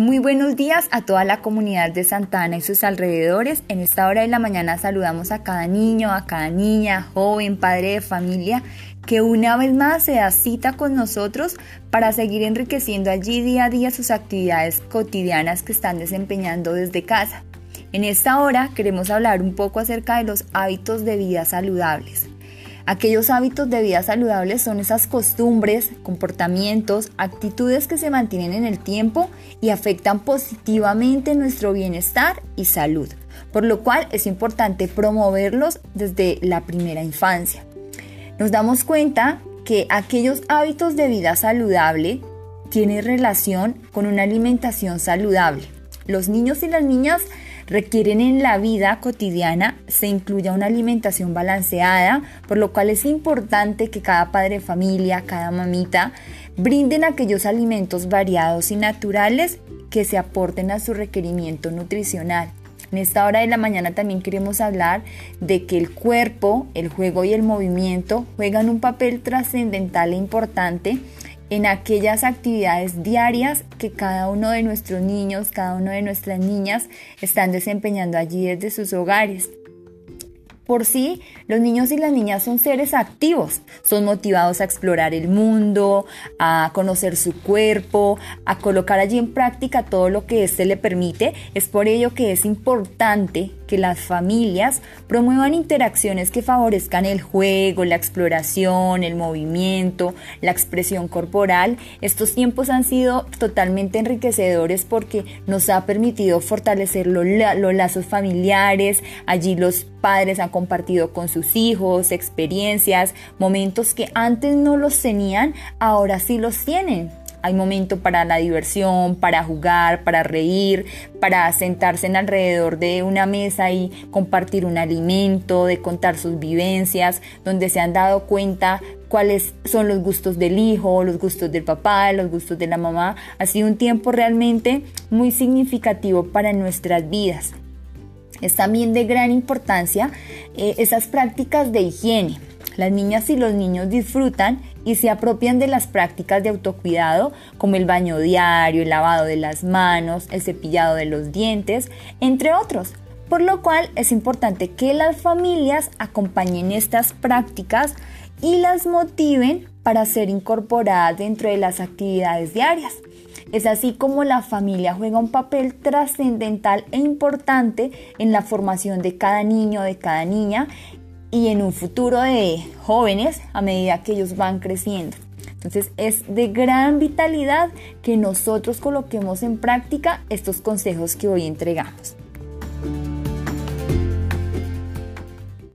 Muy buenos días a toda la comunidad de Santa Ana y sus alrededores. En esta hora de la mañana saludamos a cada niño, a cada niña, joven, padre de familia, que una vez más se da cita con nosotros para seguir enriqueciendo allí día a día sus actividades cotidianas que están desempeñando desde casa. En esta hora queremos hablar un poco acerca de los hábitos de vida saludables. Aquellos hábitos de vida saludables son esas costumbres, comportamientos, actitudes que se mantienen en el tiempo y afectan positivamente nuestro bienestar y salud, por lo cual es importante promoverlos desde la primera infancia. Nos damos cuenta que aquellos hábitos de vida saludable tienen relación con una alimentación saludable. Los niños y las niñas requieren en la vida cotidiana se incluya una alimentación balanceada, por lo cual es importante que cada padre de familia, cada mamita, brinden aquellos alimentos variados y naturales que se aporten a su requerimiento nutricional. En esta hora de la mañana también queremos hablar de que el cuerpo, el juego y el movimiento juegan un papel trascendental e importante en aquellas actividades diarias que cada uno de nuestros niños, cada una de nuestras niñas están desempeñando allí desde sus hogares. Por sí, los niños y las niñas son seres activos, son motivados a explorar el mundo, a conocer su cuerpo, a colocar allí en práctica todo lo que éste le permite. Es por ello que es importante que las familias promuevan interacciones que favorezcan el juego, la exploración, el movimiento, la expresión corporal. Estos tiempos han sido totalmente enriquecedores porque nos ha permitido fortalecer los, lazos familiares. Allí los padres han compartido con sus hijos experiencias, momentos que antes no los tenían, ahora sí los tienen. Hay momento para la diversión, para jugar, para reír, para sentarse en alrededor de una mesa y compartir un alimento, de contar sus vivencias, donde se han dado cuenta cuáles son los gustos del hijo, los gustos del papá, los gustos de la mamá. Ha sido un tiempo realmente muy significativo para nuestras vidas. Es también de gran importancia eh, esas prácticas de higiene las niñas y los niños disfrutan y se apropian de las prácticas de autocuidado como el baño diario, el lavado de las manos, el cepillado de los dientes, entre otros. Por lo cual es importante que las familias acompañen estas prácticas y las motiven para ser incorporadas dentro de las actividades diarias. Es así como la familia juega un papel trascendental e importante en la formación de cada niño, de cada niña y en un futuro de jóvenes a medida que ellos van creciendo. Entonces es de gran vitalidad que nosotros coloquemos en práctica estos consejos que hoy entregamos.